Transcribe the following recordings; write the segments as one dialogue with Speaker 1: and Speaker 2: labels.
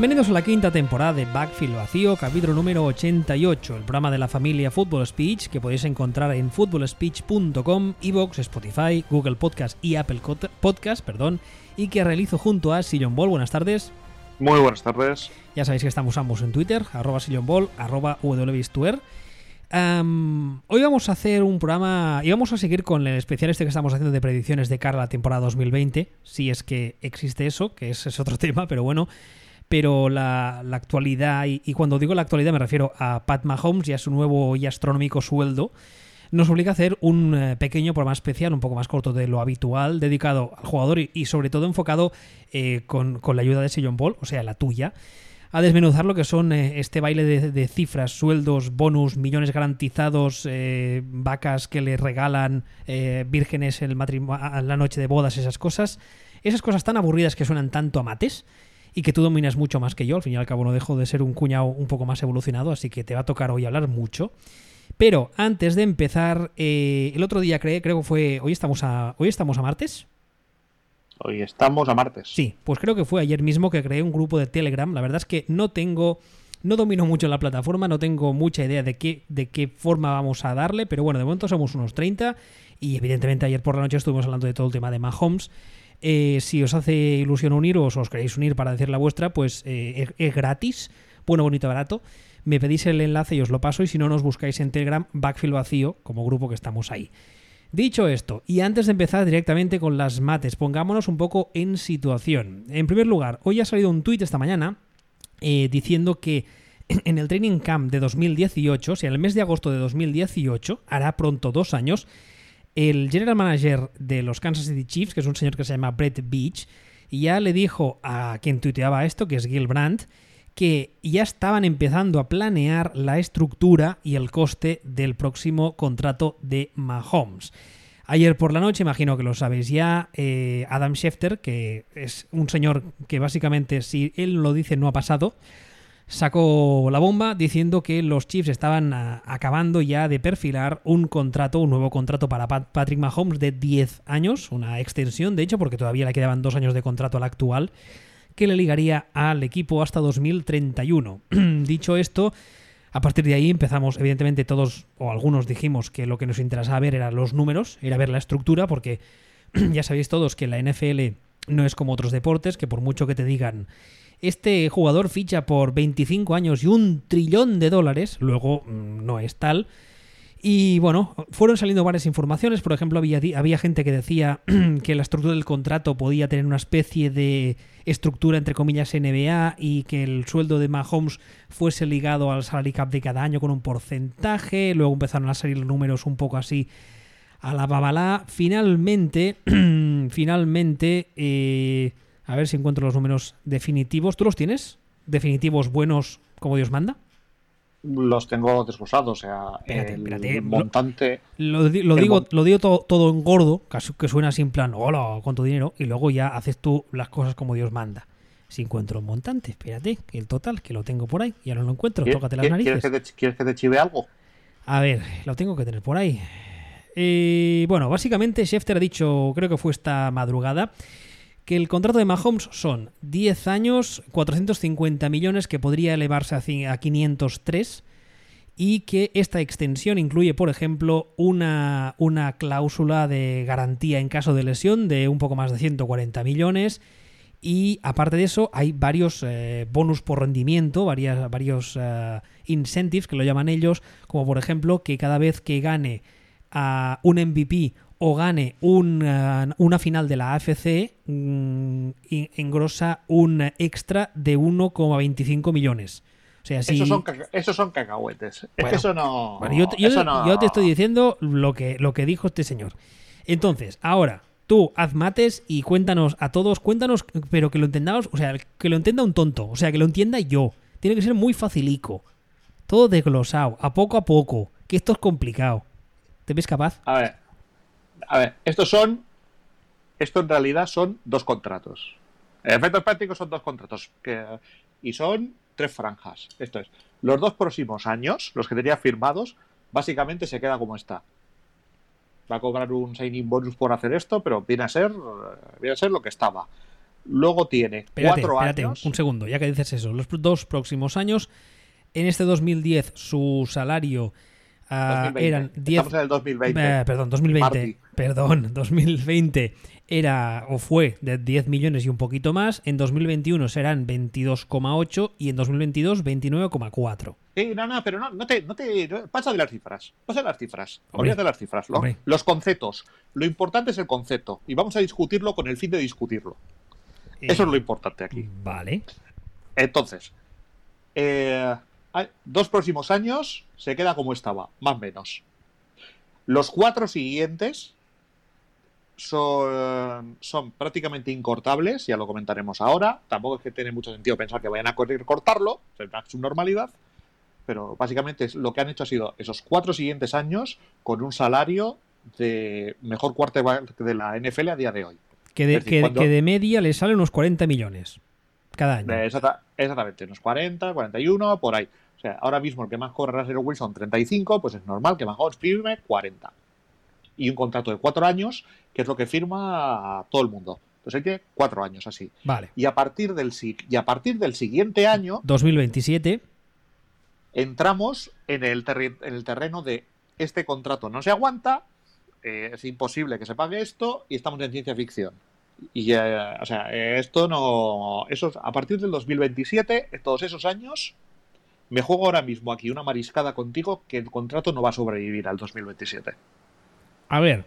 Speaker 1: Bienvenidos a la quinta temporada de Backfield Vacío, capítulo número 88, el programa de la familia Football Speech que podéis encontrar en footballspeech.com, Evox, Spotify, Google Podcast y Apple Podcast, perdón, y que realizo junto a Sillon Ball. Buenas tardes.
Speaker 2: Muy buenas tardes.
Speaker 1: Ya sabéis que estamos ambos en Twitter, arroba Sillon Ball, arroba WBistuer. hoy vamos a hacer un programa y vamos a seguir con el especial este que estamos haciendo de predicciones de cara a la temporada 2020, si es que existe eso, que ese es otro tema, pero bueno, pero la, actualidad, y, cuando digo la actualidad me refiero a Pat Mahomes y a su nuevo y astronómico sueldo, nos obliga a hacer un eh, pequeño programa especial, un poco más corto de lo habitual, dedicado al jugador y, sobre todo enfocado eh, con, la ayuda de Sillon Ball, o sea, la tuya, a desmenuzar lo que son eh, este baile de, cifras, sueldos, bonus, millones garantizados, vacas que le regalan, vírgenes en la noche de bodas, esas cosas. Esas cosas tan aburridas que suenan tanto a mates y que tú dominas mucho más que yo. Al fin y al cabo no dejo de ser un cuñado un poco más evolucionado, así que te va a tocar hoy hablar mucho. Pero antes de empezar, eh, el otro día creo, creo que fue. Hoy estamos a. Hoy estamos a martes.
Speaker 2: Hoy estamos a martes.
Speaker 1: Sí, pues creo que fue ayer mismo que creé un grupo de Telegram. La verdad es que no tengo. No domino mucho la plataforma, no tengo mucha idea de qué, de qué forma vamos a darle, pero bueno, de momento somos unos 30 y evidentemente ayer por la noche estuvimos hablando de todo el tema de Mahomes eh, si os hace ilusión uniros os queréis unir para decir la vuestra, pues eh, es, gratis, bueno, bonito, barato. Me pedís el enlace y os lo paso y si no nos buscáis en Telegram Backfield Vacío como grupo que estamos ahí. Dicho esto, y antes de empezar directamente con las mates, pongámonos un poco en situación. En primer lugar, hoy ha salido un tuit esta mañana eh, diciendo que en el Training Camp de 2018, o sea, en el mes de agosto de 2018, hará pronto dos años, el general manager de los Kansas City Chiefs, que es un señor que se llama Brett Beach, ya le dijo a quien tuiteaba esto, que es Gil Brandt, que ya estaban empezando a planear la estructura y el coste del próximo contrato de Mahomes. Ayer por la noche, imagino que lo sabéis ya, eh, Adam Schefter, que es un señor que básicamente si él lo dice no ha pasado, sacó la bomba diciendo que los Chiefs estaban ah, acabando ya de perfilar un contrato, un nuevo contrato para Patrick Mahomes de 10 años, una extensión de hecho porque todavía le quedaban dos años de contrato al actual, que le ligaría al equipo hasta 2031. Dicho esto, a partir de ahí empezamos, evidentemente todos o algunos dijimos que lo que nos interesaba ver eran los números, era ver la estructura, porque ya sabéis todos que la NFL no es como otros deportes, que por mucho que te digan este jugador ficha por 25 años y un trillón de dólares, luego mm, no es tal. Y bueno, fueron saliendo varias informaciones. Por ejemplo, había, había gente que decía que la estructura del contrato podía tener una especie de estructura entre comillas NBA y que el sueldo de Mahomes fuese ligado al salary cap de cada año con un porcentaje. Luego empezaron a salir números un poco así a la babalá. Finalmente, finalmente, eh, a ver si encuentro los números definitivos. ¿Tú los tienes? ¿Definitivos buenos como Dios manda?
Speaker 2: Los tengo desglosados, o sea, el montante.
Speaker 1: Lo, digo, lo digo todo, en gordo, que suena así en plan, hola, con tu dinero, y luego ya haces tú las cosas como Dios manda. Si encuentro un montante, espérate, el total, que lo tengo por ahí, ya no lo encuentro, tócate las narices.
Speaker 2: ¿quieres que, te, chive algo?
Speaker 1: A ver, lo tengo que tener por ahí. Eh, bueno, básicamente Schefter ha dicho, creo que fue esta madrugada, que el contrato de Mahomes son 10 años, 450 millones, que podría elevarse a 503, y que esta extensión incluye, por ejemplo, una, una cláusula de garantía en caso de lesión de un poco más de 140 millones. Y aparte de eso, hay varios eh, bonus por rendimiento, varias, varios eh, incentives que lo llaman ellos, como por ejemplo que cada vez que gane a un MVP o gane una, una final de la AFC, mm, engrosa un extra de 1,25 millones. O sea,
Speaker 2: si... esos, son esos son cacahuetes. eso no.
Speaker 1: yo, yo, te estoy diciendo lo que, lo que dijo este señor. Entonces, ahora, tú haz mates y cuéntanos a todos, cuéntanos, pero que lo entendamos, o sea, que lo entienda un tonto, o sea, que lo entienda yo. Tiene que ser muy facilico. Todo desglosado, a poco a poco, que esto es complicado. ¿Te ves capaz?
Speaker 2: A ver, a ver, estos son, esto en realidad son dos contratos. En efectos prácticos son dos contratos que, y son tres franjas. Esto es, los dos próximos años, los que tenía firmados, básicamente se queda como está. Va a cobrar un signing bonus por hacer esto, pero viene a ser, viene a ser lo que estaba. Luego tiene
Speaker 1: Espérate,
Speaker 2: cuatro
Speaker 1: espérate,
Speaker 2: años.
Speaker 1: un segundo, ya que dices eso. Los dos próximos años, en este 2010 su salario ah,
Speaker 2: 2020.
Speaker 1: eran 10...
Speaker 2: Estamos en el 2020.
Speaker 1: Eh, perdón, 2020.
Speaker 2: Marty.
Speaker 1: Perdón, 2020 era o fue de 10 millones y un poquito más. En 2021 serán 22,8 y en 2022 29,4.
Speaker 2: Sí, no, no, pero no, no te, no te pasa de las cifras. Pasa de las cifras. Olvídate de las cifras. los conceptos. Lo importante es el concepto. Y vamos a discutirlo con el fin de discutirlo. Eso es lo importante aquí.
Speaker 1: Vale.
Speaker 2: Entonces, eh, dos próximos años se queda como estaba, más o menos. Los cuatro siguientes son, son prácticamente incortables, ya lo comentaremos ahora. Tampoco es que tiene mucho sentido pensar que vayan a correr cortarlo, será su normalidad. Pero básicamente lo que han hecho ha sido esos cuatro siguientes años con un salario de mejor quarterback de la NFL a día de hoy.
Speaker 1: Que de,
Speaker 2: decir,
Speaker 1: que-
Speaker 2: cuando-
Speaker 1: que de media le salen unos 40 millones cada año.
Speaker 2: Eh, exacta- exactamente, unos 40, 41, por ahí. O sea, ahora mismo el que más cobra Russell Wilson 35, pues es normal que Mahomes firme 40. Y un contrato de cuatro años, que es lo que firma todo el mundo. Entonces hay que cuatro años así.
Speaker 1: Vale.
Speaker 2: Y a partir del y a partir del siguiente año
Speaker 1: 2027.
Speaker 2: entramos en el, en el terreno de este contrato no se aguanta, eh, es imposible que se pague esto y estamos en ciencia ficción. Y eh, o sea, esto no. Esos, a partir del 2027, todos esos años, me juego ahora mismo aquí una mariscada contigo que el contrato no va a sobrevivir al 2027.
Speaker 1: A ver,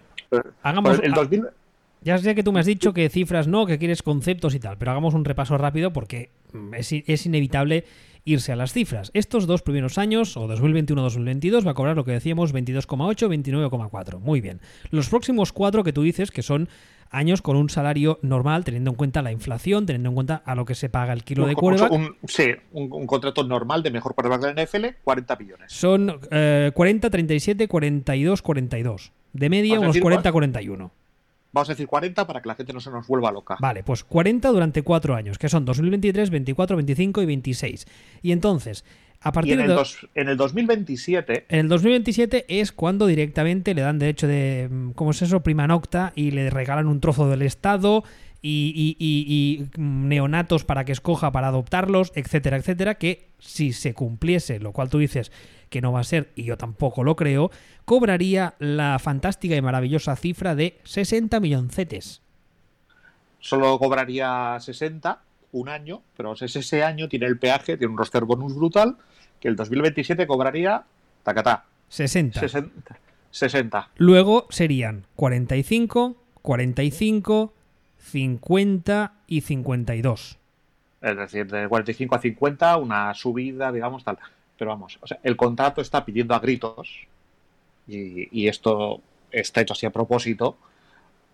Speaker 1: hagamos.
Speaker 2: Pues el
Speaker 1: a-
Speaker 2: 2000
Speaker 1: Ya sé que tú me has dicho que cifras no, que quieres conceptos y tal, pero hagamos un repaso rápido porque mm, es, es inevitable irse a las cifras. Estos dos primeros años, o 2021-2022, va a cobrar lo que decíamos 22,8, 29,4. Muy bien. Los próximos cuatro que tú dices que son años con un salario normal, teniendo en cuenta la inflación, teniendo en cuenta a lo que se paga el kilo de quarterback,
Speaker 2: un- sí, un, un contrato normal de mejor quarterback de la NFL, 40 millones.
Speaker 1: son eh, 40, 37, 42, 42. De media,
Speaker 2: ¿Vas a
Speaker 1: unos
Speaker 2: decir
Speaker 1: 40,
Speaker 2: cuál?
Speaker 1: 41.
Speaker 2: Vamos a decir 40 para que la gente no se nos vuelva loca.
Speaker 1: Vale, pues 40 durante 4 años, que son 2023, 24, 25 y 26. Y entonces, a
Speaker 2: Y
Speaker 1: partir
Speaker 2: en el,
Speaker 1: de...
Speaker 2: dos- en el 2027
Speaker 1: En el 2027 es cuando directamente le dan derecho de, mm, ¿cómo es eso? Prima nocta y le regalan un trozo del Estado y, y- y- y, neonatos para que escoja para adoptarlos, etcétera, etcétera, que si se cumpliese, lo cual tú dices que no va a ser, y yo tampoco lo creo, cobraría la fantástica y maravillosa cifra de 60 milloncetes.
Speaker 2: solo cobraría 60 un año, pero ese, ese año tiene el peaje, tiene un roster bonus brutal, que el 2027 cobraría tacatá,
Speaker 1: 60.
Speaker 2: 60. 60.
Speaker 1: Luego serían 45, 45, 50 y 52.
Speaker 2: Es decir, de 45 a 50, una subida, digamos, tal. Pero vamos, o sea, el contrato está pidiendo a gritos, y, y esto está hecho así a propósito.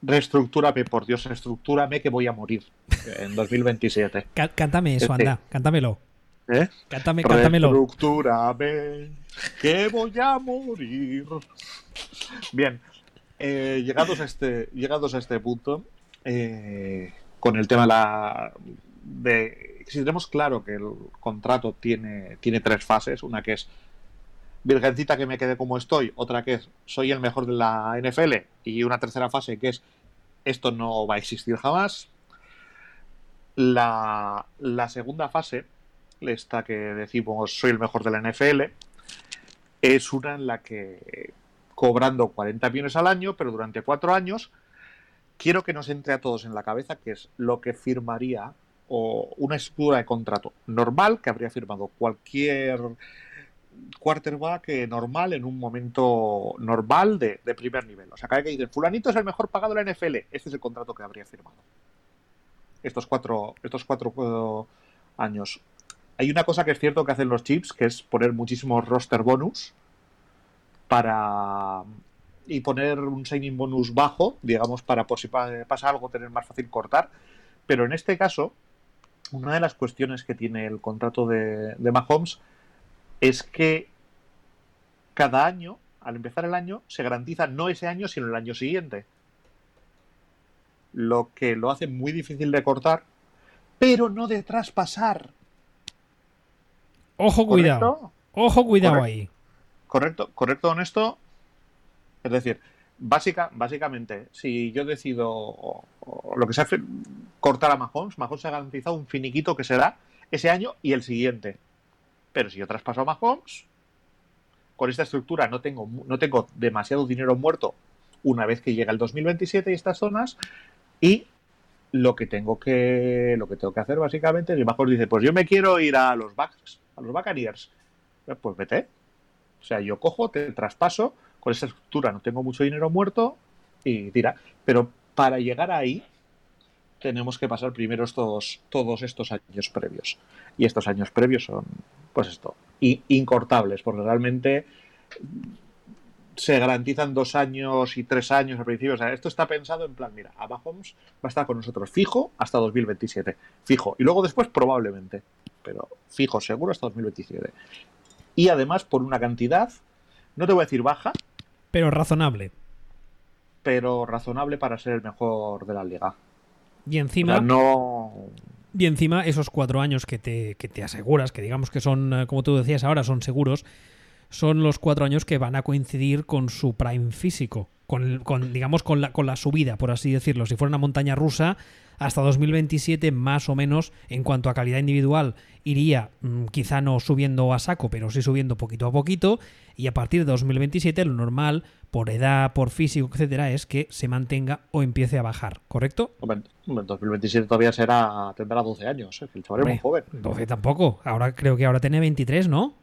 Speaker 2: Reestructúrame, por Dios, reestructúrame que voy a morir en 2027.
Speaker 1: Cá- Cántame eso,
Speaker 2: Este.
Speaker 1: anda, cántamelo.
Speaker 2: ¿Eh?
Speaker 1: Cántame, cántamelo.
Speaker 2: Reestructúrame, que voy a morir. Bien, eh, llegados, a este, llegados a este punto, eh, con el tema de la, de... Si tenemos claro que el contrato tiene, tiene tres fases, una que es Virgencita que me quede como estoy, otra que es soy el mejor de la NFL y una tercera fase que es esto no va a existir jamás. La, la segunda fase, esta que decimos soy el mejor de la NFL, es una en la que cobrando 40 millones al año, pero durante cuatro años, quiero que nos entre a todos en la cabeza que es lo que firmaría o una estructura de contrato normal que habría firmado cualquier quarterback eh, normal en un momento normal de, primer nivel. O sea, cada que dicen, fulanito es el mejor pagado de la NFL, este es el contrato que habría firmado. Estos cuatro, estos cuatro eh, años. Hay una cosa que es cierto que hacen los chips, que es poner muchísimos roster bonus para y poner un signing bonus bajo, digamos, para por si pa- pasa algo tener más fácil cortar. Pero en este caso, una de las cuestiones que tiene el contrato de, de Mahomes es que cada año, al empezar el año, se garantiza no ese año, sino el año siguiente. Lo que lo hace muy difícil de cortar, pero no de traspasar.
Speaker 1: Ojo, cuidado.
Speaker 2: ¿Correcto?
Speaker 1: Ojo, cuidado
Speaker 2: Correcto.
Speaker 1: ahí.
Speaker 2: Correcto, correcto, honesto. Es decir, Básica, básicamente, si yo decido lo que sea cortar a Mahomes, Mahomes se ha garantizado un finiquito que será ese año y el siguiente. Pero si yo traspaso a Mahomes, con esta estructura no tengo, no tengo demasiado dinero muerto una vez que llega el 2027 y estas zonas, y lo que tengo que lo que tengo que hacer básicamente es Mahomes dice, pues yo me quiero ir a los Bucks, a los Buccaneers. Pues vete. O sea, yo cojo, te traspaso, esa estructura no tengo mucho dinero muerto y tira. Pero para llegar ahí tenemos que pasar primero estos, todos estos años previos. Y estos años previos son, pues esto, incortables, porque realmente se garantizan dos años y tres años al principio. O sea, esto está pensado en plan, mira, a Mahomes va a estar con nosotros fijo hasta 2027. Fijo. Y luego después probablemente. Pero fijo, seguro hasta 2027. Y además por una cantidad, no te voy a decir baja.
Speaker 1: Pero razonable.
Speaker 2: Pero razonable para ser el mejor de la liga.
Speaker 1: Y encima.
Speaker 2: no.
Speaker 1: Y encima, esos cuatro años que te, que te aseguras, que digamos que son, eh, como tú decías ahora, son seguros, son los cuatro años que van a coincidir con su prime físico, con, con digamos, con la, con la subida, por así decirlo. Si fuera una montaña rusa, hasta 2027 más o menos en cuanto a calidad individual iría mm, quizá no subiendo a saco, pero sí subiendo poquito a poquito y a partir de 2027 lo normal por edad, por físico, etcétera, es que se mantenga o empiece a bajar, ¿correcto?
Speaker 2: En 2027 todavía será tendrá 12 años, ¿eh? el chaval es muy joven.
Speaker 1: 12 tampoco, ahora creo que ahora tiene 23, ¿no?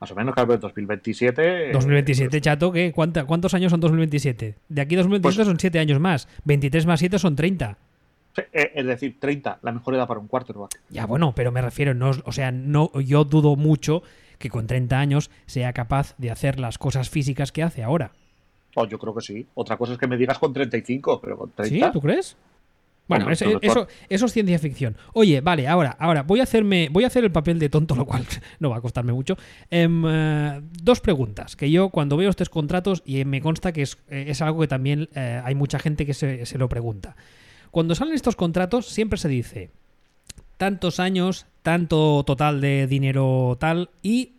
Speaker 2: Más o menos, claro, en 2027.
Speaker 1: 2027, chato, ¿qué? ¿Cuántos años son 2027? De aquí a 2027 pues son 7 años más. 23 más 7 son 30.
Speaker 2: Eh, es decir, 30, la mejor edad para un quarterback.
Speaker 1: Ya, bueno, pero me refiero, no, o sea, no, yo dudo mucho que con 30 años sea capaz de hacer las cosas físicas que hace ahora.
Speaker 2: Oh, yo creo que sí. Otra cosa es que me digas con 35, pero con 30.
Speaker 1: ¿Sí? ¿Tú crees? Bueno, eso, eso, es ciencia ficción. Oye, vale, ahora, ahora voy a hacerme, voy a hacer el papel de tonto, lo cual no va a costarme mucho. Em, eh, dos preguntas que yo cuando veo estos contratos y me consta que es, eh, algo que también hay mucha gente que se, se lo pregunta. Cuando salen estos contratos siempre se dice tantos años, tanto total de dinero tal y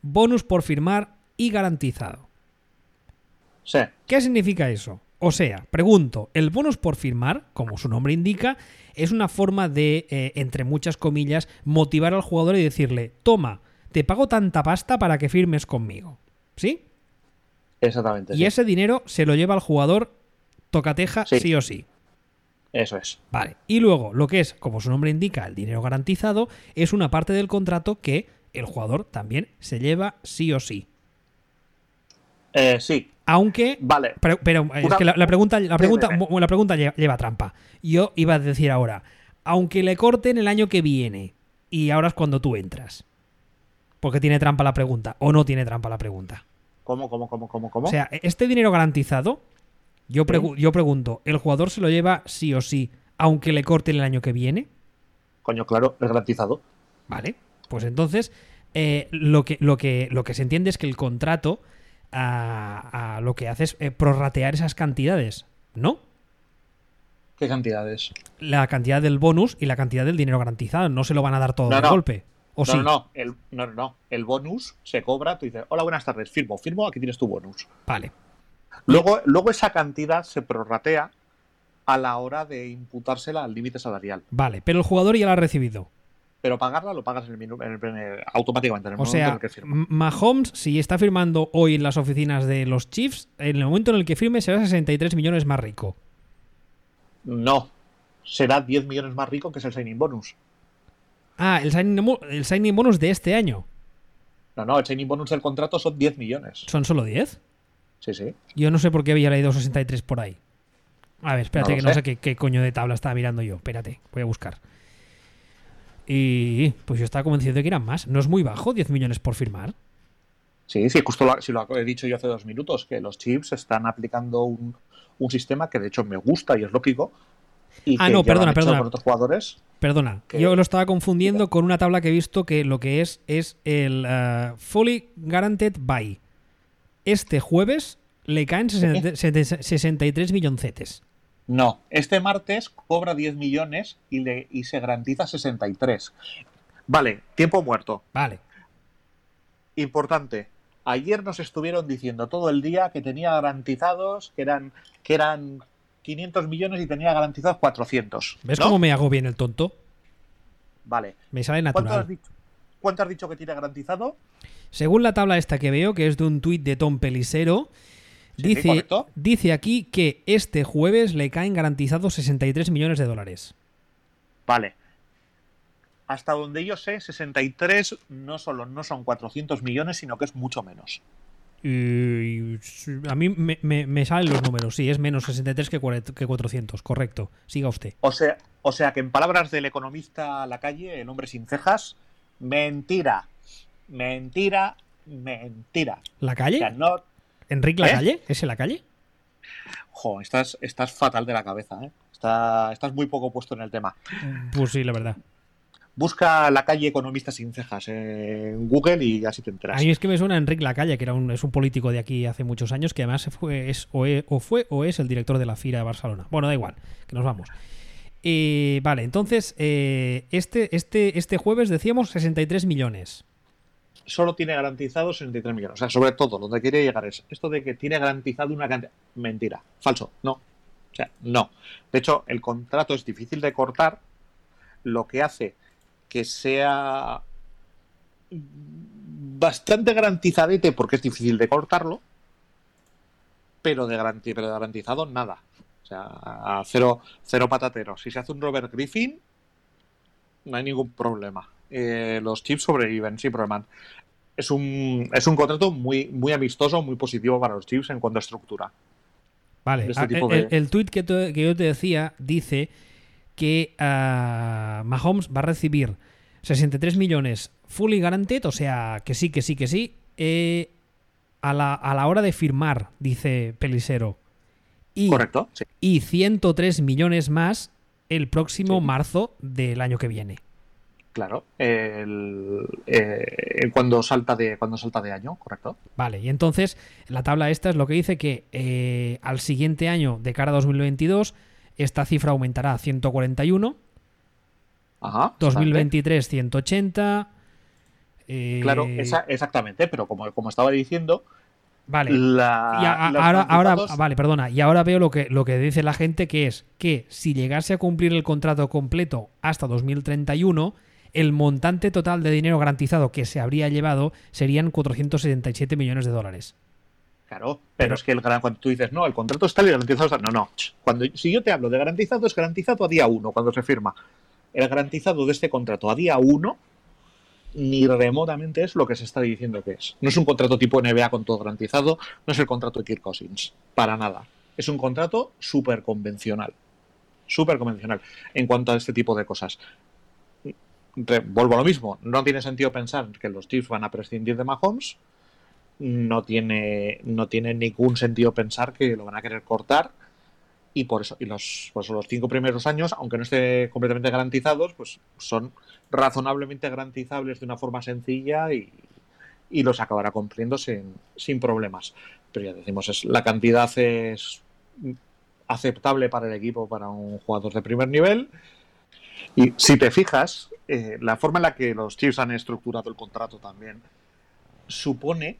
Speaker 1: bonus por firmar y garantizado.
Speaker 2: Sí.
Speaker 1: ¿Qué significa eso? O sea, pregunto, el bonus por firmar, como su nombre indica, es una forma de, eh, entre muchas comillas, motivar al jugador y decirle, toma, te pago tanta pasta para que firmes conmigo. ¿Sí?
Speaker 2: Exactamente.
Speaker 1: Y ese dinero se lo lleva al jugador tocateja sí o sí.
Speaker 2: Eso es.
Speaker 1: Vale. Y luego, lo que es, como su nombre indica, el dinero garantizado, es una parte del contrato que el jugador también se lleva sí o sí.
Speaker 2: Eh, sí.
Speaker 1: Aunque.
Speaker 2: Vale.
Speaker 1: Pero, es que la, pregunta, la pregunta, la pregunta lleva, trampa. Yo iba a decir ahora, aunque le corten el año que viene, y ahora es cuando tú entras. Porque tiene trampa la pregunta, o no tiene trampa la pregunta.
Speaker 2: ¿Cómo, cómo, cómo, cómo, cómo?
Speaker 1: O sea, este dinero garantizado yo, yo pregunto, ¿el jugador se lo lleva sí o sí, aunque le corten el año que viene?
Speaker 2: Coño, claro, es garantizado.
Speaker 1: Vale, pues entonces eh, lo, que, lo, que, lo que se entiende es que el contrato a, lo que hace es eh, prorratear esas cantidades, ¿no?
Speaker 2: ¿Qué cantidades?
Speaker 1: La cantidad del bonus y la cantidad del dinero garantizado. No se lo van a dar todo de golpe. ¿O
Speaker 2: no,
Speaker 1: sí?
Speaker 2: no, el, no, no. El bonus se cobra, tú dices, hola, buenas tardes, firmo, firmo, aquí tienes tu bonus.
Speaker 1: Vale.
Speaker 2: Luego, luego esa cantidad se prorratea a la hora de imputársela al límite salarial.
Speaker 1: Vale, pero el jugador ya la ha recibido.
Speaker 2: Pero pagarla lo pagas en el, automáticamente en el
Speaker 1: o sea,
Speaker 2: en el que firma.
Speaker 1: Mahomes, si está firmando hoy en las oficinas de los Chiefs, en el momento en el que firme será 63 millones más rico.
Speaker 2: No, será 10 millones más rico que es el signing bonus.
Speaker 1: Ah, el signing, el signing bonus de este año.
Speaker 2: No, no, el signing bonus del contrato son 10 millones.
Speaker 1: ¿Son solo 10?
Speaker 2: Sí, sí.
Speaker 1: Yo no sé por qué había leído 63 por ahí. A ver, espérate, que no sé qué, qué, coño de tabla estaba mirando yo. Espérate, voy a buscar. Y pues yo estaba convencido de que eran más. ¿No es muy bajo 10 millones por firmar?
Speaker 2: Sí, sí, justo lo, si lo he dicho yo hace dos minutos, que los chips están aplicando un, sistema que de hecho me gusta y es lógico. Y
Speaker 1: ah, no, perdona, perdona.
Speaker 2: otros jugadores
Speaker 1: perdona, yo lo estaba confundiendo con una tabla que he visto que lo que es es el uh, Fully Guaranteed Buy este jueves le caen 63 milloncetes.
Speaker 2: No, este martes cobra 10 millones y, le, y se garantiza 63. Vale, tiempo muerto.
Speaker 1: Vale.
Speaker 2: Importante, Ayer nos estuvieron diciendo todo el día que tenía garantizados, que eran, que eran 500 millones y tenía garantizados 400.
Speaker 1: ¿Ves
Speaker 2: ¿no?
Speaker 1: cómo me hago bien el tonto?
Speaker 2: Vale.
Speaker 1: Me sale
Speaker 2: ¿Cuánto
Speaker 1: natural.
Speaker 2: has, dicho, ¿Cuánto has dicho que tiene garantizado?
Speaker 1: Según la tabla esta que veo, que es de un tuit de Tom Pelisero,
Speaker 2: Sí,
Speaker 1: dice, dice aquí que este jueves le caen garantizados 63 millones de dólares.
Speaker 2: Vale. Hasta donde yo sé, 63 no solo no son 400 millones, sino que es mucho menos.
Speaker 1: Y a mí me, me- me salen los números, sí, es menos 63 que, cuare- que 400, correcto. Siga usted.
Speaker 2: O sea, o sea que en palabras del economista a la calle, el hombre sin cejas, mentira, mentira, mentira.
Speaker 1: ¿La
Speaker 2: O
Speaker 1: calle?
Speaker 2: sea, no,
Speaker 1: ¿Enrique la
Speaker 2: ¿Eh?
Speaker 1: calle? ¿Es en la calle?
Speaker 2: jo, estás, estás fatal de la cabeza, ¿eh? Está- estás muy poco puesto en el tema.
Speaker 1: Pues sí, la verdad.
Speaker 2: Busca la calle economista sin cejas en Google y así te
Speaker 1: A
Speaker 2: enteras.
Speaker 1: mí es que me suena Enrique Lacalle, que era un, es un político de aquí hace muchos años, que además fue, es, o, e- o fue o es el director de la FIRA de Barcelona. Bueno, da igual, que nos vamos. Eh, vale, entonces, eh, este, este, este jueves decíamos 63 millones.
Speaker 2: Solo tiene garantizado 63 millones. O sea, sobre todo, donde quiere llegar es esto de que tiene garantizado una cantidad. Mentira, falso, no. O sea, no. De hecho, el contrato es difícil de cortar, lo que hace que sea bastante garantizadete porque es difícil de cortarlo, pero de garantizado nada. O sea, a cero, cero patatero. Si se hace un Robert Griffin, no hay ningún problema. Eh, los chips sobreviven sin problema. Es un, es un contrato muy, muy amistoso, muy positivo para los chips en cuanto a estructura.
Speaker 1: Vale,
Speaker 2: este
Speaker 1: ah,
Speaker 2: tipo
Speaker 1: el,
Speaker 2: de-
Speaker 1: el tuit que, te- que yo te decía dice que ah, Mahomes va a recibir 63 millones fully guaranteed, o sea, que sí, que sí, que sí, eh, a, la, a la hora de firmar, dice Pelisero. Y,
Speaker 2: ¿Correcto? Sí.
Speaker 1: y 103 millones más el próximo
Speaker 2: Sí.
Speaker 1: marzo del año que viene.
Speaker 2: Claro. El, eh, cuando salta de cuando salta de año, correcto.
Speaker 1: Vale, y entonces la tabla esta es lo que dice que eh, al siguiente año, de cara a 2022, esta cifra aumentará a 141,
Speaker 2: Ajá.
Speaker 1: 2023 180. eh,
Speaker 2: Claro, esa- exactamente, pero como, como estaba diciendo,
Speaker 1: Vale.
Speaker 2: la,
Speaker 1: Y a- a-
Speaker 2: los
Speaker 1: ahora, ahora, vale, perdona. Y ahora veo lo que, lo que dice la gente, que es que si llegase a cumplir el contrato completo hasta 2031, el montante total de dinero garantizado que se habría llevado serían 477 millones de dólares.
Speaker 2: Claro, pero,
Speaker 1: Pero-
Speaker 2: es que el, cuando tú dices, no, el contrato está y garantizado está. No, no. Cuando, si yo te hablo de garantizado, es garantizado a día uno, cuando se firma. El garantizado de este contrato a día uno, ni remotamente es lo que se está diciendo que es. No es un contrato tipo NBA con todo garantizado, no es el contrato de Kirk Cousins, para nada. Es un contrato súper convencional. Súper convencional en cuanto a este tipo de cosas. Vuelvo a lo mismo, no tiene sentido pensar que los Chiefs van a prescindir de Mahomes, no tiene, no tiene ningún sentido pensar que lo van a querer cortar y por eso y los, pues los cinco primeros años, aunque no esté completamente garantizados, pues son razonablemente garantizables de una forma sencilla y, y los acabará cumpliendo sin, sin problemas. Pero ya decimos, es, la cantidad es aceptable para el equipo, para un jugador de primer nivel. Y si te fijas, eh, la forma en la que los Chiefs han estructurado el contrato también supone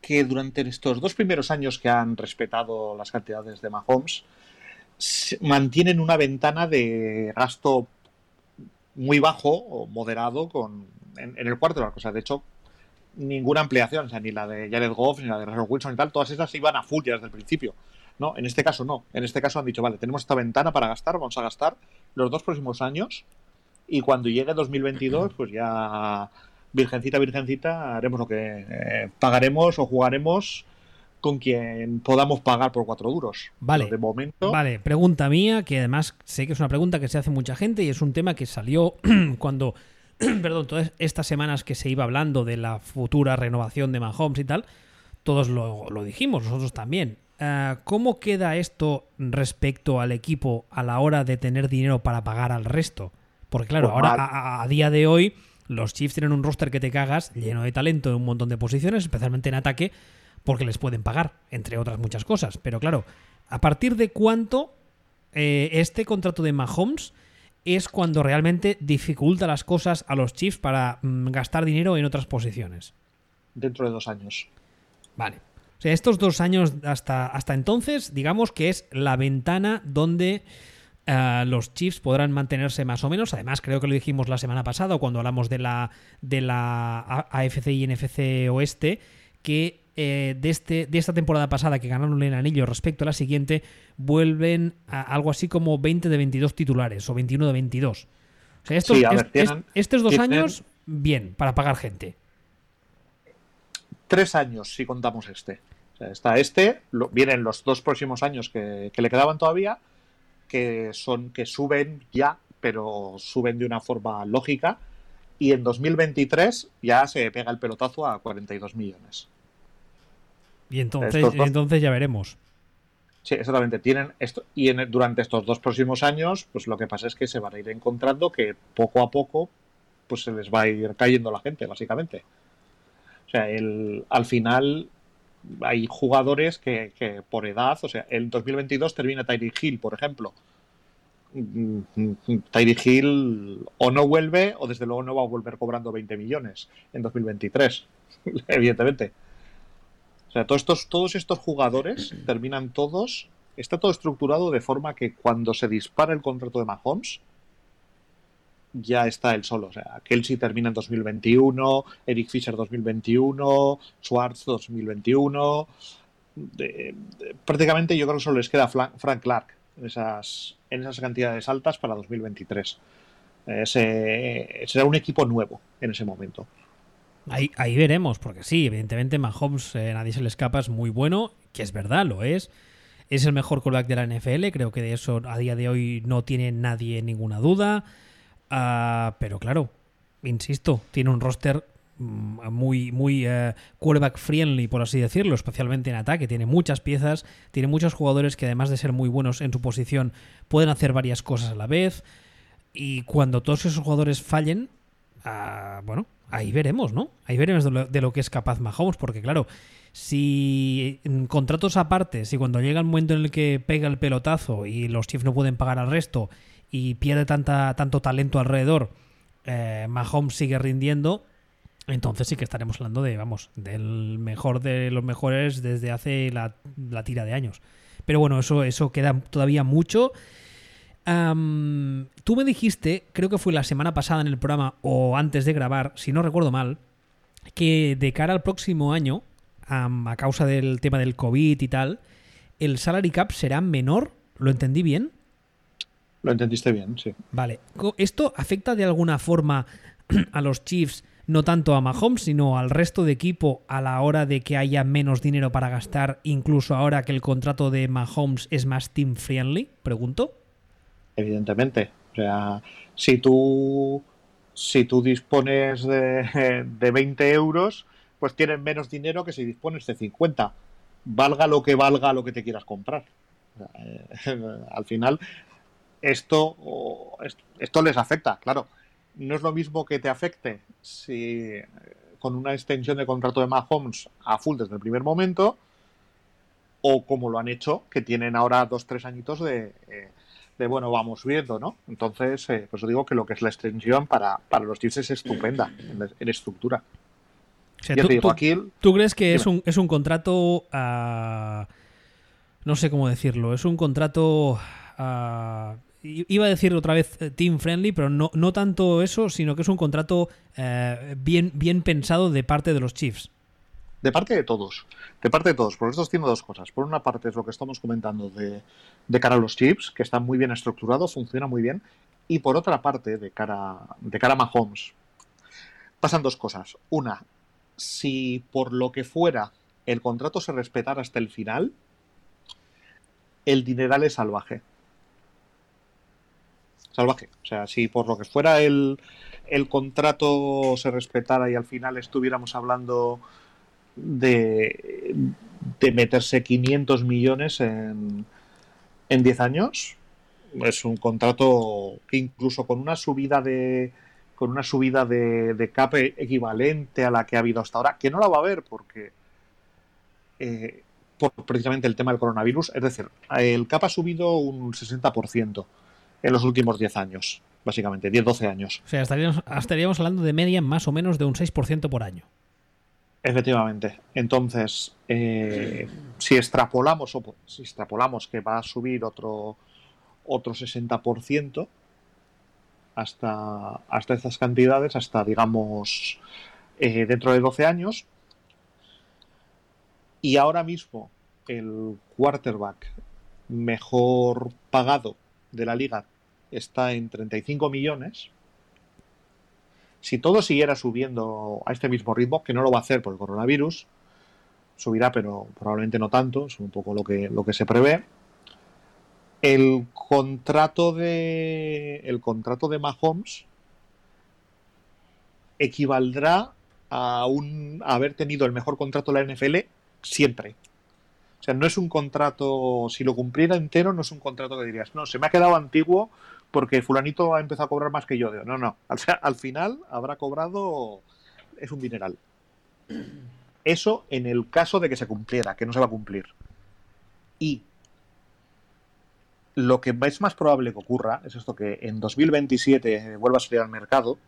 Speaker 2: que durante estos dos primeros años que han respetado las cantidades de Mahomes, mantienen una ventana de gasto muy bajo o moderado con, en, el cuarto de la cosa. De hecho, ninguna ampliación, o sea, ni la de Jared Goff, ni la de Russell Wilson y tal, todas esas iban a full ya desde el principio. No, en este caso no. En este caso han dicho, vale, tenemos esta ventana para gastar, vamos a gastar los dos próximos años y cuando llegue 2022, pues ya virgencita, virgencita, haremos lo que eh, pagaremos o jugaremos con quien podamos pagar por cuatro duros.
Speaker 1: Vale.
Speaker 2: Pero de momento,
Speaker 1: Vale, pregunta mía, que además sé que es una pregunta que se hace mucha gente y es un tema que salió cuando, perdón, todas estas semanas que se iba hablando de la futura renovación de Mahomes y tal, todos lo, lo dijimos, nosotros también. Ah, ¿Cómo queda esto respecto al equipo a la hora de tener dinero para pagar al resto? Porque claro,
Speaker 2: Pues
Speaker 1: ahora a- a día de hoy los Chiefs tienen un roster que te cagas, lleno de talento en un montón de posiciones, especialmente en ataque, porque les pueden pagar, entre otras muchas cosas. Pero claro, ¿a partir de cuánto eh, este contrato de Mahomes es cuando realmente dificulta las cosas a los Chiefs para mm, gastar dinero en otras posiciones?
Speaker 2: dentro de dos años.
Speaker 1: Vale. O sea, estos dos años hasta, hasta entonces, digamos que es la ventana donde eh, los Chiefs podrán mantenerse más o menos. Además, creo que lo dijimos la semana pasada cuando hablamos de la, de la AFC y NFC Oeste, que eh, de, este, de esta temporada pasada que ganaron el anillo respecto a la siguiente, vuelven a algo así como 20 de 22 titulares o 21 de 22. O sea, estos, estos dos años, bien, para pagar gente.
Speaker 2: Tres años, si contamos este. O sea, está este, vienen los dos próximos años que, le quedaban todavía, que son que suben ya, pero suben de una forma lógica. Y en 2023 ya se pega el pelotazo a 42 millones.
Speaker 1: Y entonces, entonces ya veremos.
Speaker 2: Sí, exactamente. Tienen esto, y durante estos dos próximos años, pues lo que pasa es que se van a ir encontrando que poco a poco, pues se les va a ir cayendo la gente, básicamente. O sea, el, al final hay jugadores que, que por edad, o sea, en 2022 termina Tyree Hill, por ejemplo. Tyree Hill o no vuelve o desde luego no va a volver cobrando 20 millones en 2023, evidentemente. O sea, todos estos, todos estos jugadores terminan todos. Está todo estructurado de forma que cuando se dispara el contrato de Mahomes, ya está él solo. O sea, Kelsey termina en 2021, Eric Fisher 2021, Schwartz 2021. prácticamente yo creo que solo les queda Frank Clark en esas, en esas cantidades altas para 2023. será un equipo nuevo en ese momento.
Speaker 1: Ahí, veremos, porque sí, evidentemente Mahomes, eh, nadie se le escapa, es muy bueno, que es verdad, lo es. Es el mejor quarterback de la NFL, creo que de eso a día de hoy no tiene nadie ninguna duda. Ah, pero claro, insisto, tiene un roster mm, muy, muy uh, quarterback friendly, por así decirlo, especialmente en ataque. Tiene muchas piezas, tiene muchos jugadores que además de ser muy buenos en su posición, pueden hacer varias cosas a la vez. Y cuando todos esos jugadores fallen, uh, bueno, ahí veremos, ¿no? Ahí veremos de lo, que es capaz Mahomes, porque claro, si en contratos aparte, si cuando llega el momento en el que pega el pelotazo y los Chiefs no pueden pagar al resto y pierde tanta, tanto talento alrededor, eh, Mahomes sigue rindiendo, entonces sí que estaremos hablando de, vamos, del mejor de los mejores desde hace la, la tira de años. Pero bueno, eso, eso queda todavía mucho tú me dijiste, creo que fue la semana pasada en el programa o antes de grabar, si no recuerdo mal, que de cara al próximo año, a causa del tema del COVID y tal, el salary cap será menor. ¿Lo entendí bien?
Speaker 2: Lo entendiste bien, sí.
Speaker 1: Vale. ¿Esto afecta de alguna forma a los Chiefs, no tanto a Mahomes, sino al resto de equipo a la hora de que haya menos dinero para gastar, incluso ahora que el contrato de Mahomes es más team friendly? Pregunto
Speaker 2: evidentemente. O sea, si tú, si tú dispones de, de 20 euros, pues tienes menos dinero que si dispones de 50. Valga lo que valga lo que te quieras comprar. Eh, al final, esto, esto les afecta, claro. No es lo mismo que te afecte si con una extensión de contrato de Mahomes a full desde el primer momento, o como lo han hecho, que tienen ahora dos, tres añitos de, eh, de bueno, vamos viendo, ¿no? Entonces, eh, pues digo que lo que es la extensión para, los Chiefs es estupenda en, estructura.
Speaker 1: tú, crees que es un, es un contrato No sé cómo decirlo. Es un contrato... iba a decir otra vez eh, team friendly, pero no, no tanto eso, sino que es un contrato eh, bien, bien pensado de parte de los Chiefs.
Speaker 2: De parte de todos. De parte de todos. Porque esto tiene dos cosas. Por una parte es lo que estamos comentando de, de cara a los chips, que está muy bien estructurado, funciona muy bien. Y por otra parte, de cara, de cara a Mahomes, pasan dos cosas. Una, si por lo que fuera el contrato se respetara hasta el final, el dineral es salvaje. Salvaje. O sea, si por lo que fuera el, el contrato se respetara y al final estuviéramos hablando de, meterse 500 millones en, en 10 años. Es un contrato que incluso con una subida de con una subida de, de cap equivalente a la que ha habido hasta ahora, que no la va a haber porque eh, por precisamente el tema del coronavirus, es decir, el cap ha subido un 60% en los últimos 10 años, básicamente, 10-12 años.
Speaker 1: O sea, estaríamos, estaríamos hablando de media más o menos de un 6% por año.
Speaker 2: Efectivamente. Entonces, eh, si extrapolamos o si extrapolamos que va a subir otro otro 60% hasta, hasta estas cantidades, hasta digamos eh, dentro de 12 años. Y ahora mismo el quarterback mejor pagado de la liga está en 35 millones. Si todo siguiera subiendo a este mismo ritmo, que no lo va a hacer por el coronavirus, subirá, pero probablemente no tanto, es un poco lo que, lo que se prevé. El contrato de. El contrato de Mahomes equivaldrá a, un, haber tenido el mejor contrato de la NFL siempre. O sea, no es un contrato, si lo cumpliera entero, no es un contrato que dirías, no, se me ha quedado antiguo porque fulanito ha empezado a cobrar más que yo. No, no. O sea, al final habrá cobrado, es un dineral. Eso en el caso de que se cumpliera, que no se va a cumplir. Y lo que es más probable que ocurra es esto que en 2027 vuelva a salir al mercado.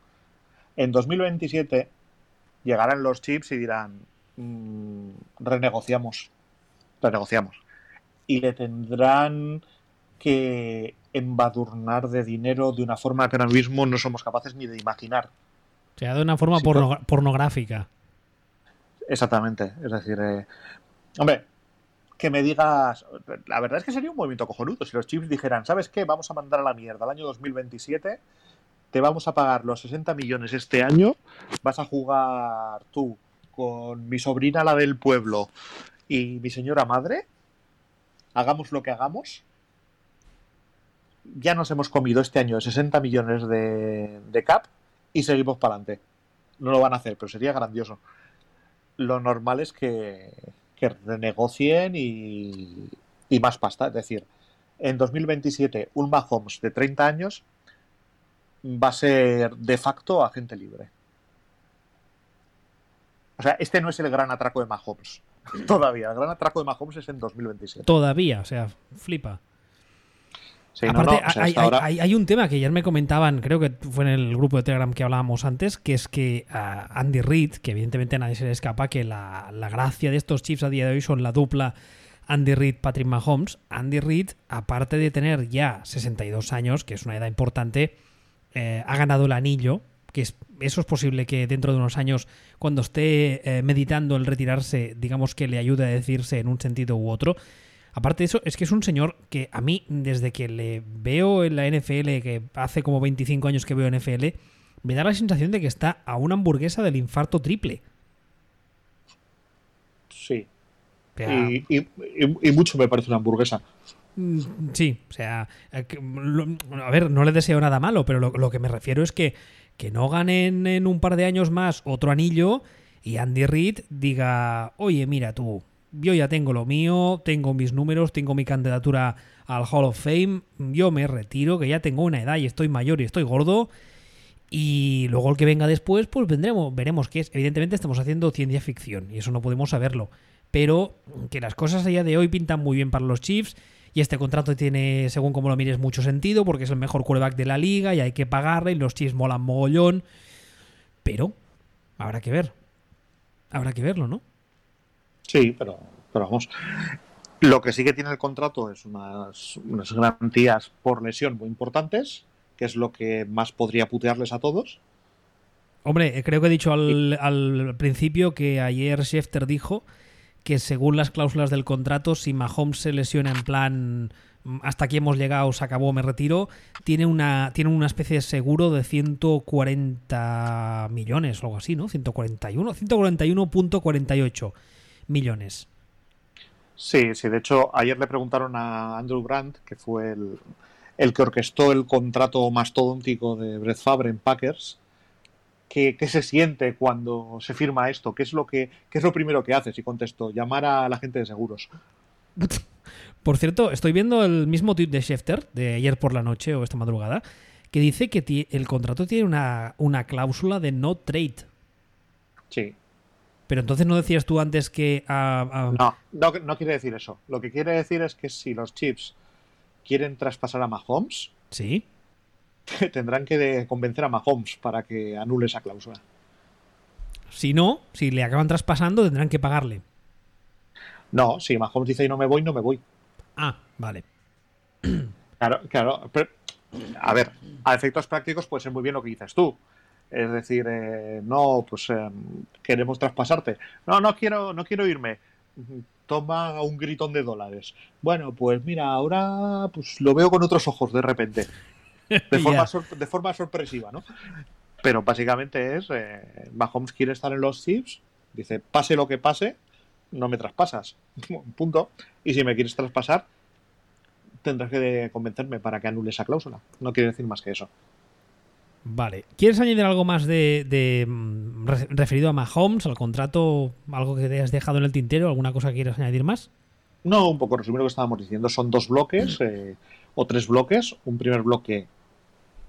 Speaker 2: En 2027 llegarán los chips y dirán, mm, renegociamos, renegociamos. Y le tendrán que embadurnar de dinero de una forma que ahora mismo no somos capaces ni de imaginar.
Speaker 1: O sea, de una forma pornográfica.
Speaker 2: Exactamente. Es decir, eh, hombre, que me digas. La verdad es que sería un movimiento cojonudo si los chips dijeran, ¿sabes qué? Vamos a mandar a la mierda el año 2027 te vamos a pagar los 60 millones este año, vas a jugar tú con mi sobrina, la del pueblo, y mi señora madre, hagamos lo que hagamos, ya nos hemos comido este año 60 millones de, cap y seguimos para adelante. No lo van a hacer, pero sería grandioso. Lo normal es que, que renegocien y, y más pasta. Es decir, en 2027 un Mahomes de 30 años va a ser de facto agente libre. O sea, este no es el gran atraco de Mahomes. Todavía. El gran atraco de Mahomes es en 2027.
Speaker 1: Todavía, o sea, flipa. Aparte, hay, un tema que ayer me comentaban, creo que fue en el grupo de Telegram que hablábamos antes, que es que Andy Reid, que evidentemente a nadie se le escapa, que la, la, gracia de estos chips a día de hoy son la dupla Andy Reid-Patrick Mahomes. Andy Reid, aparte de tener ya 62 años, que es una edad importante, eh, ha ganado el anillo, que es, eso es posible que dentro de unos años, cuando esté eh, meditando el retirarse, digamos que le ayude a decirse en un sentido u otro. Aparte de eso, es que es un señor que a mí, desde que le veo en la NFL, que hace como 25 años que veo NFL, me da la sensación de que está a una hamburguesa del infarto triple.
Speaker 2: Sí. y, mucho me parece una hamburguesa.
Speaker 1: Mm, sí, o sea, eh, a ver, no le deseo nada malo, pero lo, que me refiero es que, que no ganen en un par de años más otro anillo y Andy Reid diga, oye, mira tú, yo ya tengo lo mío, tengo mis números, tengo mi candidatura al Hall of Fame, yo me retiro, que ya tengo una edad y estoy mayor y estoy gordo. Y luego el que venga después, pues vendremos, veremos qué es. Evidentemente estamos haciendo ciencia ficción y eso no podemos saberlo. Pero que las cosas allá de hoy pintan muy bien para los Chiefs y este contrato tiene, según como lo mires, mucho sentido porque es el mejor quarterback de la liga y hay que pagarle y los Chiefs molan mogollón. Pero habrá que ver. Habrá que verlo, ¿no?
Speaker 2: Sí, pero, pero vamos. Lo que sí que tiene el contrato es unas, unas garantías por lesión muy importantes, que es lo que más podría putearles a todos.
Speaker 1: Hombre, creo que he dicho al, al principio que ayer Schefter dijo que según las cláusulas del contrato, si Mahomes se lesiona en plan mm, hasta aquí hemos llegado, se acabó, me retiro, tiene una, tiene una especie de seguro de 140 millones o algo así, ¿no? 141, 141.48 millones.
Speaker 2: Sí, sí, de hecho ayer le preguntaron a Andrew Brandt, que fue el, el que orquestó el contrato mastodóntico de Brett Favre en Packers, ¿Qué, se siente cuando se firma esto? ¿Qué es lo que qué es lo primero que haces? Y contesto, llamar a la gente de seguros.
Speaker 1: Por cierto, estoy viendo el mismo tweet de Schefter de ayer por la noche o esta madrugada que dice que el contrato tiene una, una cláusula de no trade.
Speaker 2: Sí.
Speaker 1: Pero entonces no decías tú antes que...
Speaker 2: No, no, no, quiere decir eso. Lo que quiere decir es que si los chips quieren traspasar a Mahomes,
Speaker 1: ¿Sí?
Speaker 2: tendrán que convencer a Mahomes para que anule esa cláusula.
Speaker 1: Si no, si le acaban traspasando, tendrán que pagarle.
Speaker 2: No, si Mahomes dice no me voy, no me voy.
Speaker 1: Ah, vale.
Speaker 2: Claro, claro. Pero, a ver, a efectos prácticos puede ser muy bien lo que dices tú. Es decir, eh, no, pues eh, queremos traspasarte. No, no quiero, no quiero irme. Toma un gritón de dólares. Bueno, pues mira, ahora pues lo veo con otros ojos de repente. De forma, de forma sorpresiva, ¿no? Pero básicamente es, eh, Mahomes quiere estar en los chips, dice, pase lo que pase, no me traspasas. Punto. Y si me quieres traspasar, tendrás que convencerme para que anule esa cláusula. No quiere decir más que eso.
Speaker 1: Vale. ¿Quieres añadir algo más de, mm, referido a Mahomes, al contrato, algo que te has dejado en el tintero, alguna cosa que quieras añadir más?
Speaker 2: No, un poco resumido lo que estábamos diciendo. Son dos bloques eh, o tres bloques. Un primer bloque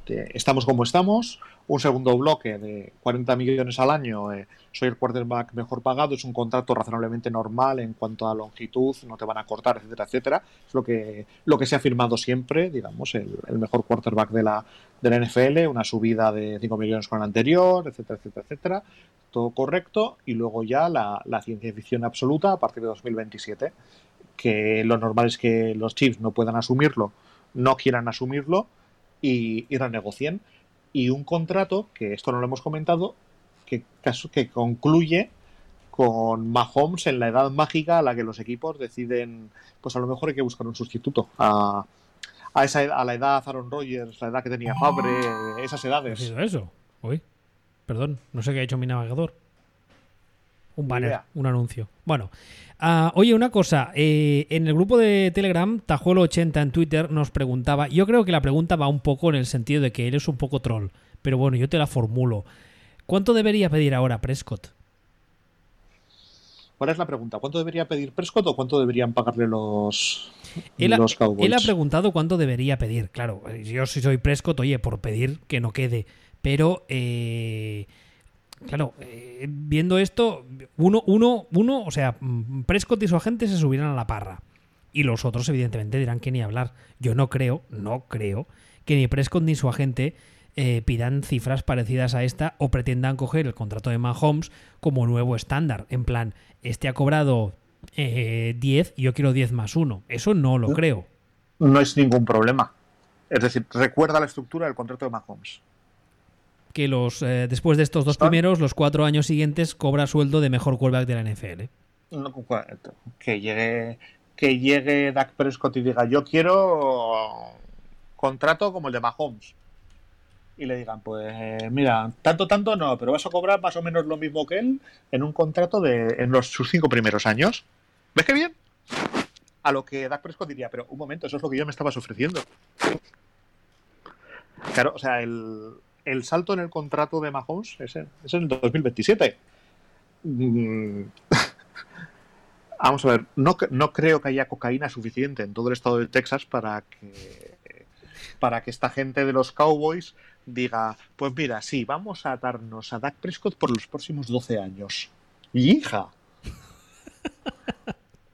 Speaker 2: estamos como estamos. Un segundo bloque de 40 millones al año. Eh, soy el quarterback mejor pagado. Es un contrato razonablemente normal en cuanto a longitud. No te van a cortar, etcétera, etcétera. Es lo que, lo que se ha firmado siempre. Digamos, el, mejor quarterback de la, de la NFL. Una subida de 5 millones con el anterior, etcétera, etcétera, etcétera. Todo correcto. Y luego ya la, la ciencia ficción absoluta a partir de 2027. Que lo normal es que los chips no puedan asumirlo, no quieran asumirlo y, renegocien. Y un contrato, que esto no lo hemos comentado, que, que concluye con Mahomes en la edad mágica a la que los equipos deciden, pues a lo mejor hay que buscar un sustituto a, a, esa, a la edad Aaron Rodgers, la edad que tenía Fabre, esas edades.
Speaker 1: ¿Qué eso? Uy, perdón, no sé qué ha hecho mi navegador. Un banner, un anuncio. Bueno, Ah, oye, una cosa, eh, en el grupo de Telegram, Tajuelo80 en Twitter nos preguntaba, yo creo que la pregunta va un poco en el sentido de que eres un poco troll, pero bueno, yo te la formulo. ¿Cuánto debería pedir ahora Prescott?
Speaker 2: ¿Cuál es la pregunta? ¿Cuánto debería pedir Prescott o cuánto deberían pagarle los,
Speaker 1: los
Speaker 2: Cowboys?
Speaker 1: Él ha preguntado cuánto debería pedir. Claro, yo si soy Prescott, oye, por pedir que no quede. Pero eh, claro, eh, viendo esto, uno, uno, uno, o sea, mm, Prescott y su agente se subirán a la parra. Y los otros, evidentemente, dirán que ni hablar. Yo no creo, no creo, que ni Prescott ni su agente eh, pidan cifras parecidas a esta o pretendan coger el contrato de Mahomes como nuevo estándar. En plan, este ha cobrado 10 eh, y yo quiero 10 más 1. Eso no lo creo.
Speaker 2: No es ningún problema. Es decir, recuerda la estructura del contrato de Mahomes
Speaker 1: que los eh, después de estos dos primeros, los cuatro años siguientes, cobra sueldo de mejor quarterback de la NFL.
Speaker 2: que llegue que llegue Dak Prescott y diga yo quiero contrato como el de Mahomes y le digan pues mira tanto tanto no pero vas a cobrar más o menos lo mismo que él en un contrato de en los sus cinco primeros años ves qué bien a lo que Dak Prescott diría pero un momento eso es lo que yo me estabas ofreciendo claro o sea el el salto en el contrato de Mahomes es en, el 2027. Mm. Vamos a ver, no, no creo que haya cocaína suficiente en todo el estado de Texas para que para que esta gente de los Cowboys diga, pues mira, sí, vamos a atarnos a Dak Prescott por los próximos 12 años. ¡Hija!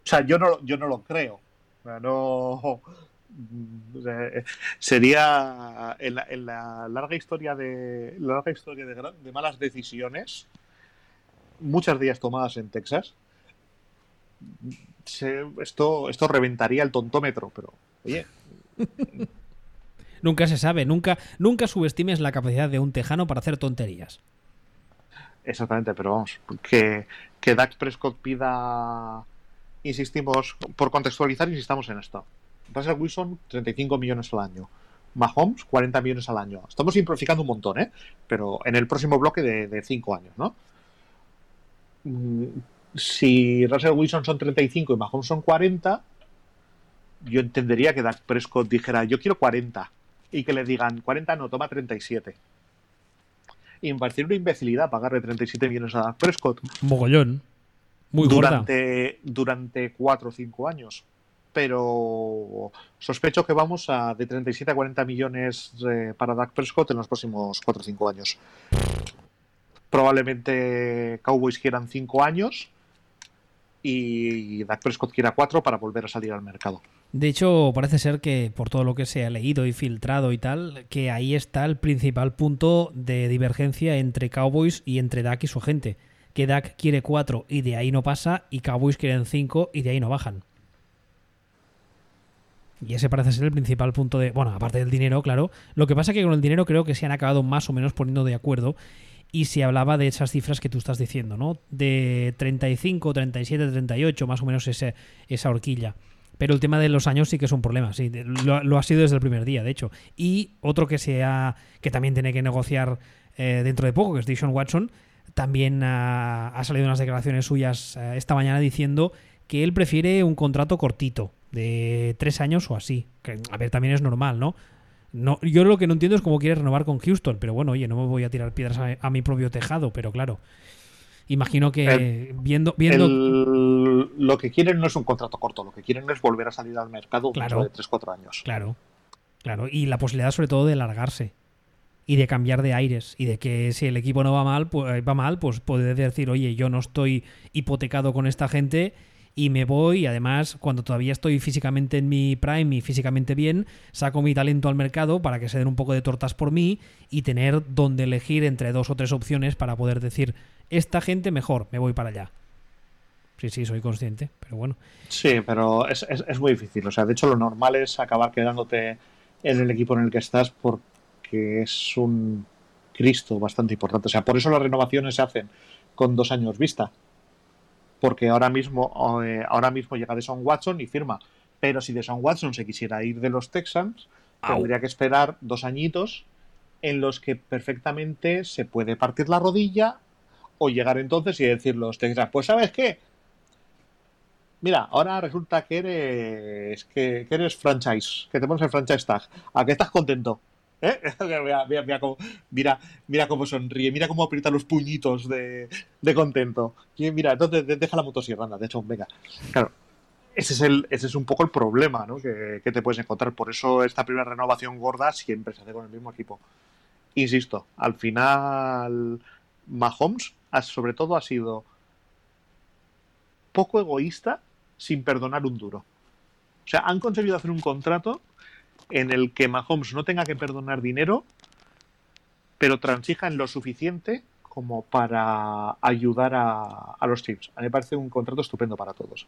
Speaker 2: O sea, yo no, yo no lo creo. No, Mm, sería en la, larga historia de la larga historia de, malas decisiones, muchas días tomadas en Texas. esto, esto reventaría el tontómetro, pero oye.
Speaker 1: nunca se sabe, nunca, nunca subestimes la capacidad de un tejano para hacer tonterías.
Speaker 2: Exactamente, pero vamos, que, que Dax Prescott pida, insistimos, por contextualizar, insistamos en esto. Russell Wilson 35 millones al año. Mahomes 40 millones al año. Estamos simplificando un montón, ¿eh? Pero en el próximo bloque de 5 años, ¿no? Mm, si Russell Wilson son 35 y Mahomes son 40, yo entendería que Dak Prescott dijera, yo quiero 40. Y que le digan, 40 no, toma 37. Y me parece una imbecilidad pagarle 37 millones a Dak Prescott.
Speaker 1: Mogollón. Muy
Speaker 2: durante, durante 4 o 5 años pero sospecho que vamos a de 37 a 40 millones eh, para Dak Prescott en los próximos 4 o 5 años. Probablemente Cowboys quieran 5 años y Dak Prescott quiera 4 para volver a salir al mercado.
Speaker 1: De hecho, parece ser que por todo lo que se ha leído y filtrado y tal, que ahí está el principal punto de divergencia entre Cowboys y entre Dak y su gente que Dak quiere 4 y de ahí no pasa, y Cowboys quieren 5 y de ahí no bajan. Y ese parece ser el principal punto de. Bueno, aparte del dinero, claro. Lo que pasa es que con el dinero creo que se han acabado más o menos poniendo de acuerdo. Y se hablaba de esas cifras que tú estás diciendo, ¿no? De 35, 37, 38, más o menos ese, esa horquilla. Pero el tema de los años sí que es un problema, sí. Lo, ha sido desde el primer día, de hecho. Y otro que sea. que también tiene que negociar eh, dentro de poco, que es Dishon Watson, también ha, salido unas declaraciones suyas eh, esta mañana diciendo que él prefiere un contrato cortito, de tres años o así. Que, a ver, también es normal, ¿no? No, yo lo que no entiendo es cómo quiere renovar con Houston, pero bueno, oye, no me voy a tirar piedras a, mi propio tejado, pero claro. Imagino que viendo, viendo...
Speaker 2: lo que quieren no es un contrato corto, lo que quieren es volver a salir al mercado
Speaker 1: dentro
Speaker 2: de 3-4 años.
Speaker 1: Claro, claro. Y la posibilidad sobre todo de largarse y de cambiar de aires y de que si el equipo no va mal, pues, va mal, pues puede decir, oye, yo no estoy hipotecado con esta gente y me voy además cuando todavía estoy físicamente en mi prime y físicamente bien, saco mi talento al mercado para que se den un poco de tortas por mí y tener donde elegir entre dos o tres opciones para poder decir, esta gente mejor, me voy para allá. Sí, sí, soy consciente, pero bueno.
Speaker 2: Sí, pero es, es, muy difícil. O sea, de hecho lo normal es acabar quedándote en el equipo en el que estás porque es un Cristo bastante importante. O sea, por eso las renovaciones se hacen con dos años vista porque ahora mismo, eh, ahora mismo llega Son Watson y firma. Pero si Son Watson se quisiera ir de los Texans, tendría que esperar dos añitos en los que perfectamente se puede partir la rodilla o llegar entonces y decir los Texans, pues ¿sabes qué? Mira, ahora resulta que eres que, que eres franchise, que te pones el franchise tag. ¿A qué estás contento? ¿Eh? Mira, mira, cómo, sonríe, mira cómo aprieta los puñitos de, contento. mira, entonces deja la motosierra, anda, de hecho, venga. Claro, ese es, el, ese es un poco el problema ¿no? que, te puedes encontrar. Por eso esta primera renovación gorda siempre se hace con el mismo equipo. Insisto, al final Mahomes sobre todo ha sido poco egoísta sin perdonar un duro. O sea, han conseguido hacer un contrato en el que Mahomes no tenga que perdonar dinero, pero transija en lo suficiente como para ayudar a, los Chiefs. A mí me parece un contrato estupendo para todos.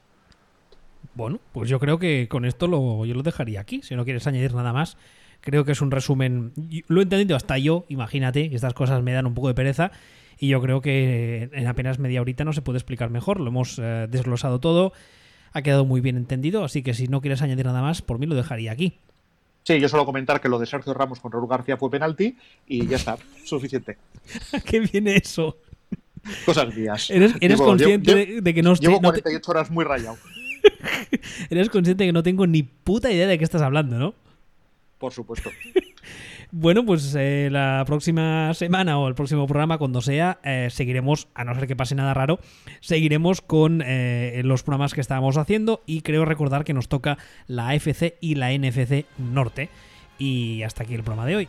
Speaker 1: Bueno, pues yo creo que con esto lo, yo lo dejaría aquí. Si no quieres añadir nada más, creo que es un resumen. Lo he entendido hasta yo, imagínate, estas cosas me dan un poco de pereza. Y yo creo que en apenas media horita no se puede explicar mejor. Lo hemos eh, desglosado todo. Ha quedado muy bien entendido. Así que si no quieres añadir nada más, por mí lo dejaría aquí.
Speaker 2: Sí, yo solo comentar que lo de Sergio Ramos con Raúl García fue penalti y ya está, suficiente.
Speaker 1: ¿Qué viene eso?
Speaker 2: Cosas mías.
Speaker 1: ¿Eres, consciente de, que no
Speaker 2: estoy. Llevo 48 horas muy rayado.
Speaker 1: eres consciente de que no tengo ni puta idea de qué estás hablando, ¿no?
Speaker 2: Por supuesto.
Speaker 1: Bueno, pues eh, la próxima semana o el próximo programa, cuando sea, eh, seguiremos, a no ser que pase nada raro, seguiremos con eh, los programas que estábamos haciendo y creo recordar que nos toca la AFC y la NFC Norte. Y hasta aquí el programa de hoy.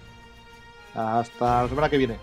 Speaker 2: Hasta la semana que viene.